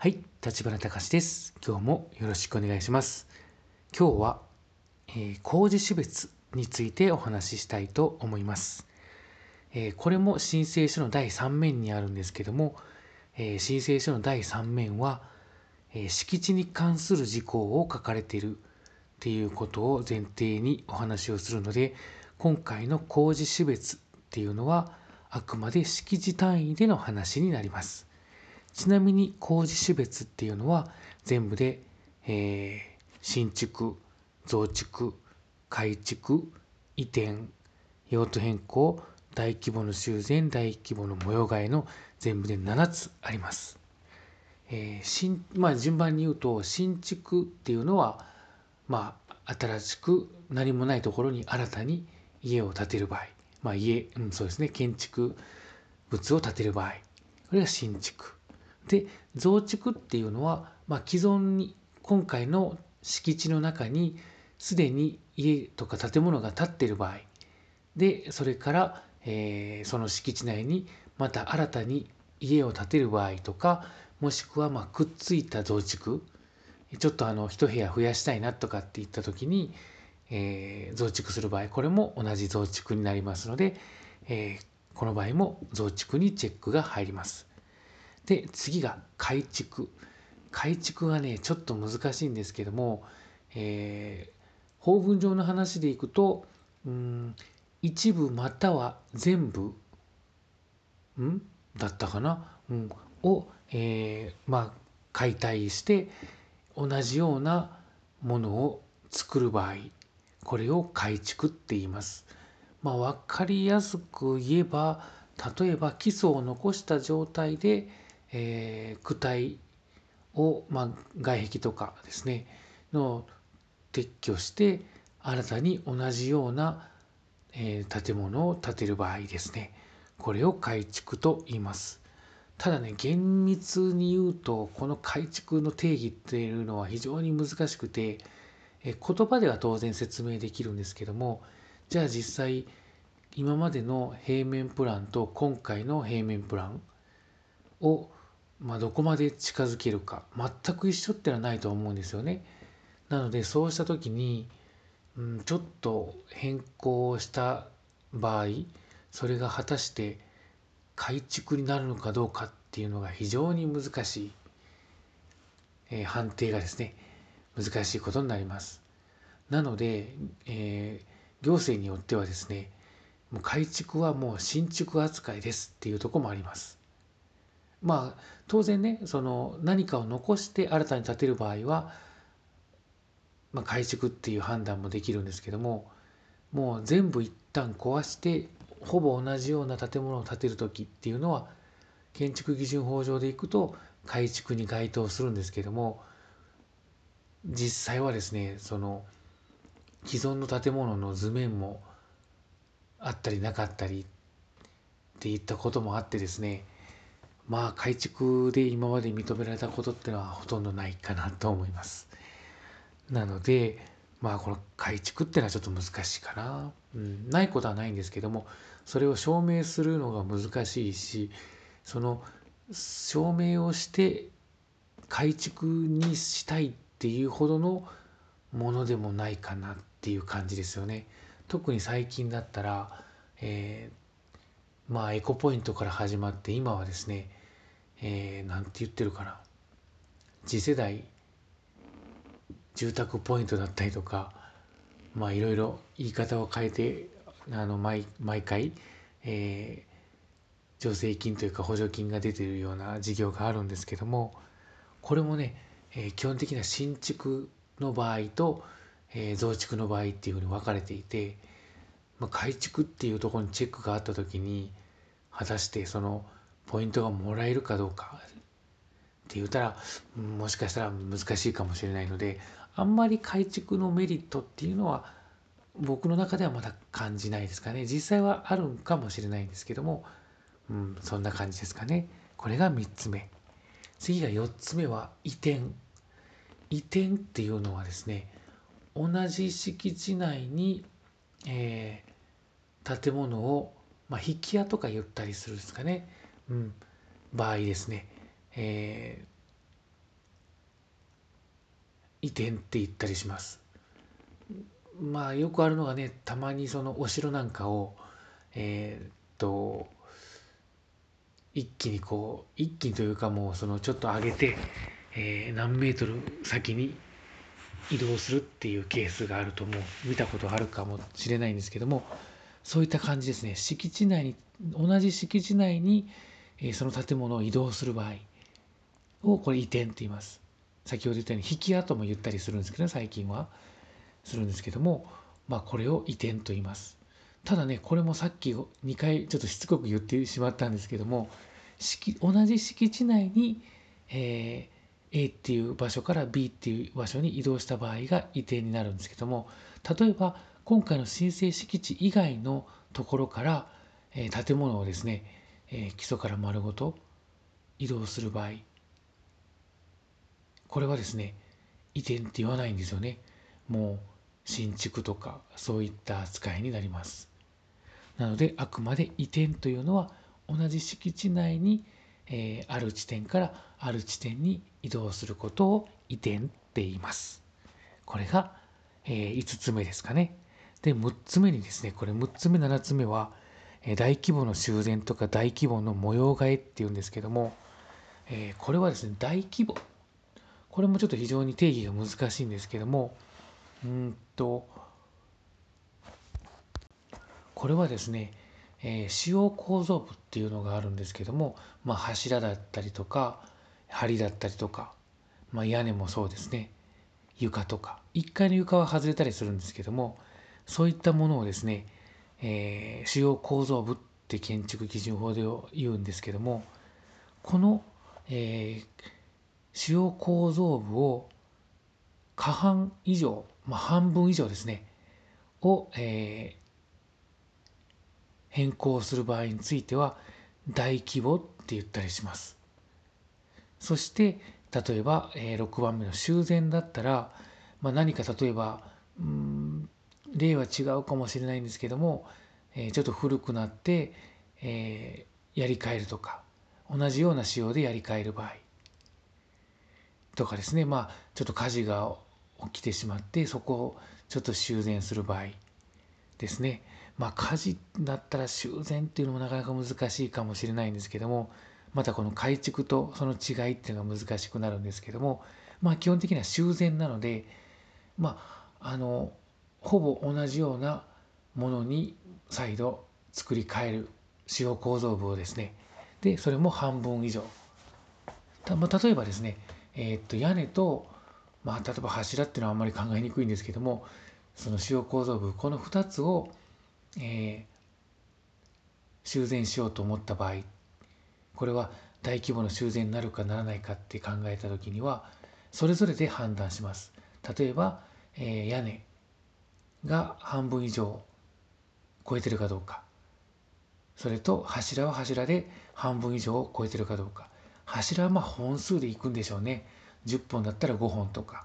はい、立花隆です。今日もよろしくお願いします。今日は、えー工事種別についてお話ししたいと思います。えーこれも申請書の第3面にあるんですけども、えー申請書の第3面は、えー敷地に関する事項を書かれているっていうことを前提にお話をするので、今回の工事種別っていうのはあくまで敷地単位での話になります。ちなみに工事種別っていうのは全部で、えー新築、増築、改築、移転、用途変更、大規模の修繕、大規模の模様替えの全部で7つあります。えー新まあ、順番に言うと新築っていうのは、まあ、新しく何もないところに新たに家を建てる場合、まあ、家、うん、そうですね建築物を建てる場合これが新築で増築っていうのは、まあ、既存に今回の敷地の中にすでに家とか建物が建っている場合でそれから、えーその敷地内にまた新たに家を建てる場合とかもしくはまくっついた増築ちょっとあの一部屋増やしたいなとかって言った時に、えー増築する場合これも同じ増築になりますので、えーこの場合も増築にチェックが入ります。で次が改築改築はねちょっと難しいんですけども、えー法文上の話でいくとうん一部または全部んだったかな、うん、を、えーまあ解体して同じようなものを作る場合これを改築って言います。まあ、分かりやすく言えば例えば基礎を残した状態で、えー、躯体を、まあ、外壁とかですねの撤去して新たに同じような、えー建物を建てる場合ですねこれを改築と言います。ただね厳密に言うとこの改築の定義っていうのは非常に難しくてえ言葉では当然説明できるんですけどもじゃあ実際今までの平面プランと今回の平面プランを、まあ、どこまで近づけるか全く一緒ってのはないと思うんですよね。なのでそうした時に、うん、ちょっと変更した場合それが果たして改築になるのかどうかっていうのが非常に難しい、えー判定がですね難しいことになります。なので、えー行政によってはですねもう改築はもう新築扱いですっていうとこもあります。まあ当然ねその何かを残して新たに建てる場合は、まあ、改築っていう判断もできるんですけどももう全部一旦壊してほぼ同じような建物を建てる時っていうのは建築基準法上でいくと改築に該当するんですけども実際はですねその既存の建物の図面もあったりなかったりっていったこともあってですねまあ改築で今まで認められたことってのはほとんどないかなと思います。なのでまあこの改築ってのはちょっと難しいかな、うん、ないことはないんですけどもそれを証明するのが難しいしその証明をして改築にしたいっていうほどのものでもないかなっていう感じですよね。特に最近だったら、えーまあエコポイントから始まって今はですね、えーなんて言ってるかな。次世代住宅ポイントだったりとかまあいろいろ言い方を変えてあの毎毎回、えー助成金というか補助金が出てるような事業があるんですけどもこれもね、えー基本的には新築の場合と、えー増築の場合っていうふうに分かれていて、まあ、改築っていうところにチェックがあった時に果たしてそのポイントがもらえるかどうか。って言ったらもしかしたら難しいかもしれないのであんまり改築のメリットっていうのは僕の中ではまだ感じないですかね。実際はあるんかもしれないんですけども、うん、そんな感じですかね。これが3つ目。次が4つ目は移転。移転っていうのはですね同じ敷地内に、えー建物を、まあ、引き屋とか言ったりするんですかね、うん、場合ですね、えー転って言ったりします。まあよくあるのがねたまにそのお城なんかをえー、っと一気にこう一気にというかもうそのちょっと上げて、えー、何メートル先に移動するっていうケースがあるともう見たことあるかもしれないんですけどもそういった感じですね。敷地内に同じ敷地内に、え、その建物を移動する場合をこれ移転って言います。先ほど言ったように引き跡も言ったりするんですけど、ね、最近は。するんですけどもまあこれを移転と言います。ただねこれもさっき2回ちょっとしつこく言ってしまったんですけども同じ敷地内に、えー、A っていう場所から B っていう場所に移動した場合が移転になるんですけども例えば今回の申請敷地以外のところから、えー、建物をですね、えー、基礎から丸ごと移動する場合これはですね移転って言わないんですよねもう新築とかそういった扱いになりますなのであくまで移転というのは同じ敷地内に、えー、ある地点からある地点に移動することを移転って言います。これが、えー、5つ目ですかね。で、6つ目にですね、これ6つ目、7つ目は、大規模の修繕とか大規模の模様替えっていうんですけども、え、これはですね、大規模。これもちょっと非常に定義が難しいんですけども、うんと、これはですね、えー、使用構造部っていうのがあるんですけども、まあ、柱だったりとか梁だったりとか、まあ、屋根もそうですね床とか1階の床は外れたりするんですけどもそういったものをですね、えー、主要構造部って建築基準法で言うんですけどもこの、えー、主要構造部を過半以上、まあ、半分以上ですねを、えー、変更する場合については大規模って言ったりします。そして例えば、えー、6番目の修繕だったら、まあ、何か例えばうん例は違うかもしれないんですけども、え、ちょっと古くなって、えー、やり替えるとか同じような仕様でやり替える場合とかですね。まあちょっと火事が起きてしまってそこをちょっと修繕する場合ですね。まあ火事だったら修繕っていうのもなかなか難しいかもしれないんですけどもまたこの改築とその違いっていうのが難しくなるんですけどもまあ基本的には修繕なのでまああのほぼ同じようなものに再度作り変える使用構造部をですね。でそれも半分以上。まあ、例えばですね、えー、っと屋根と、まあ、例えば柱っていうのはあんまり考えにくいんですけどもその使用構造部この2つをえー、修繕しようと思った場合これは大規模の修繕になるかならないかって考えた時にはそれぞれで判断します。例えば、えー、屋根。が半分以上超えてるかどうかそれと柱は柱で半分以上を超えてるかどうか柱はまあ本数でいくんでしょうね10本だったら5本とか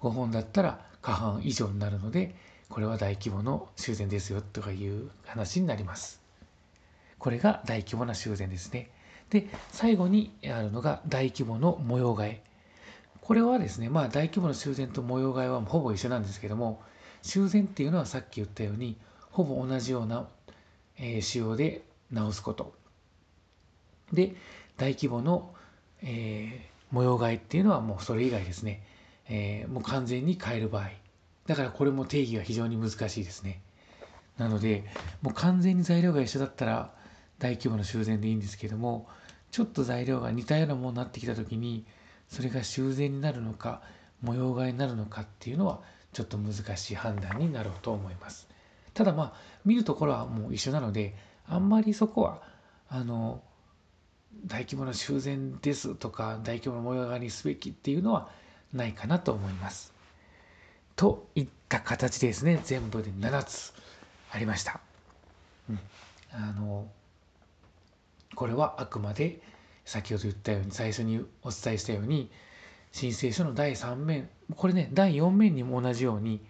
5本だったら過半以上になるのでこれは大規模の修繕ですよとかいう話になります。これが大規模な修繕ですね。で、最後にあるのが大規模の模様替え。これはですね、まあ大規模な修繕と模様替えはほぼ一緒なんですけども、修繕っていうのはさっき言ったように、ほぼ同じような、えー、仕様で直すこと。で、大規模の、えー、模様替えっていうのはもうそれ以外ですね、えー、もう完全に変える場合。だからこれも定義が非常に難しいですね。なので、もう完全に材料が一緒だったら大規模な修繕でいいんですけども、ちょっと材料が似たようなものになってきた時に、それが修繕になるのか、模様替えになるのかっていうのは、ちょっと難しい判断になろうと思います。ただまあ、見るところはもう一緒なので、あんまりそこは、あの、大規模な修繕ですとか、大規模な模様替えにすべきっていうのはないかなと思います。といった形でですね全部で7つありました。うん、あのこれはあくまで先ほど言ったように最初にお伝えしたように申請書の第3面これね第4面にも同じように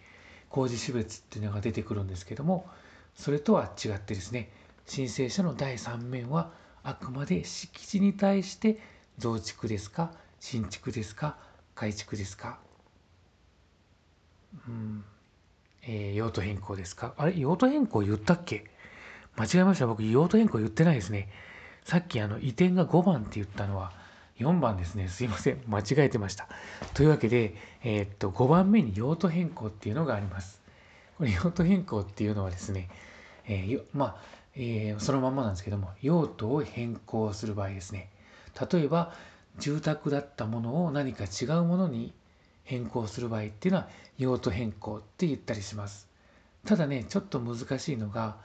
工事種別っていうのが出てくるんですけどもそれとは違ってですね申請書の第3面はあくまで敷地に対して増築ですか新築ですか改築ですかうんえー、用途変更ですか。あれ用途変更言ったっけ？間違えました。僕用途変更言ってないですね。さっきあの移転が5番って言ったのは4番ですね。すいません。間違えてました。というわけで、えー、っと5番目に用途変更っていうのがあります。これ用途変更っていうのはですね、えー、まあ、えー、そのまんまなんですけども用途を変更する場合ですね。例えば住宅だったものを何か違うものに変更する場合っていうのは用途変更って言ったりします。ただねちょっと難しいのが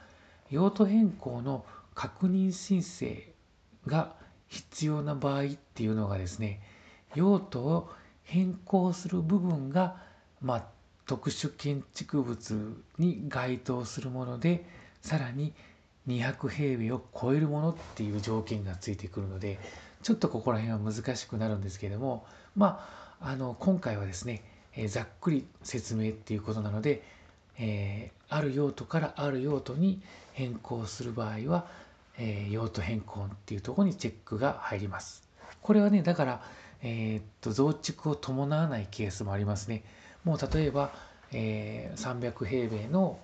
用途変更の確認申請が必要な場合っていうのがですね用途を変更する部分が、まあ、特殊建築物に該当するものでさらに200平米を超えるものっていう条件がついてくるのでちょっとここら辺は難しくなるんですけれどもまああの今回はですね、えー、ざっくり説明っていうことなので、えー、ある用途からある用途に変更する場合は、えー、用途変更っていうところにチェックが入ります。これはねだから、えー、っと増築を伴わないケースもありますね。もう例えば、えー、300平米の、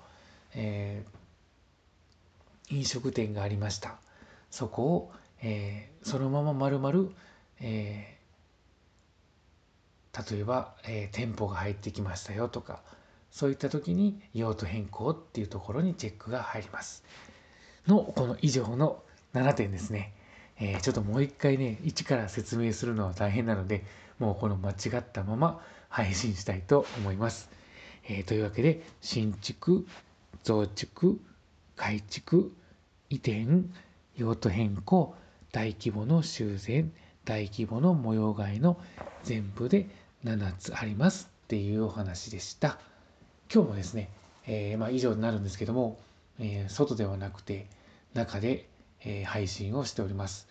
えー、飲食店がありました。そこをえー、そのまま丸々、えー、例えば、えー、店舗が入ってきましたよとかそういった時に用途変更っていうところにチェックが入ります。のこの以上の7点ですね。えー、ちょっともう一回ね一から説明するのは大変なのでもうこの間違ったまま配信したいと思います。えー、というわけで新築増築改築移転用途変更大規模の修繕大規模の模様替えの全部で7つありますっていうお話でした今日もですね、えー、まあ、以上になるんですけども、え、外ではなくて中で、え、配信をしております。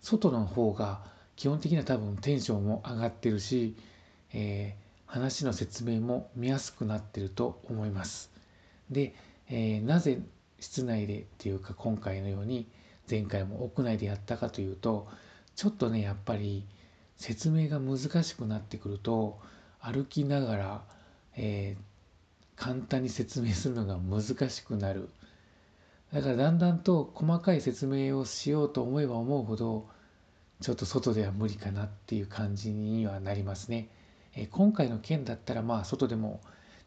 外の方が基本的には多分テンションも上がってるし、え話の説明も見やすくなってると思います。で、えなぜ室内でっていうか今回のように前回も屋内でやったかというとちょっとねやっぱり説明が難しくなってくると歩きながら、えー、簡単に説明するのが難しくなる。だからだんだんと細かい説明をしようと思えば思うほどちょっと外では無理かなっていう感じにはなりますね。え、今回の件だったらまあ外でも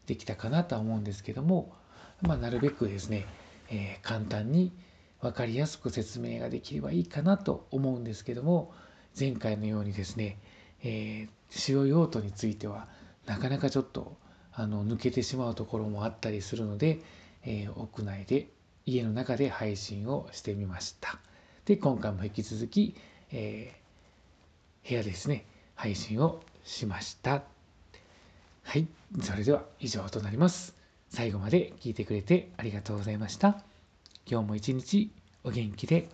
できたかなとは思うんですけども、まあ、なるべくですね、えー、簡単に分かりやすく説明ができればいいかなと思うんですけども前回のようにですね、えー、使用用途についてはなかなかちょっとあの抜けてしまうところもあったりするので、えー、屋内で家の中で配信をしてみました。で今回も引き続き、えー、部屋ですね配信をしました。はい、それでは以上となります。最後まで聞いてくれてありがとうございました。今日も一日お元気で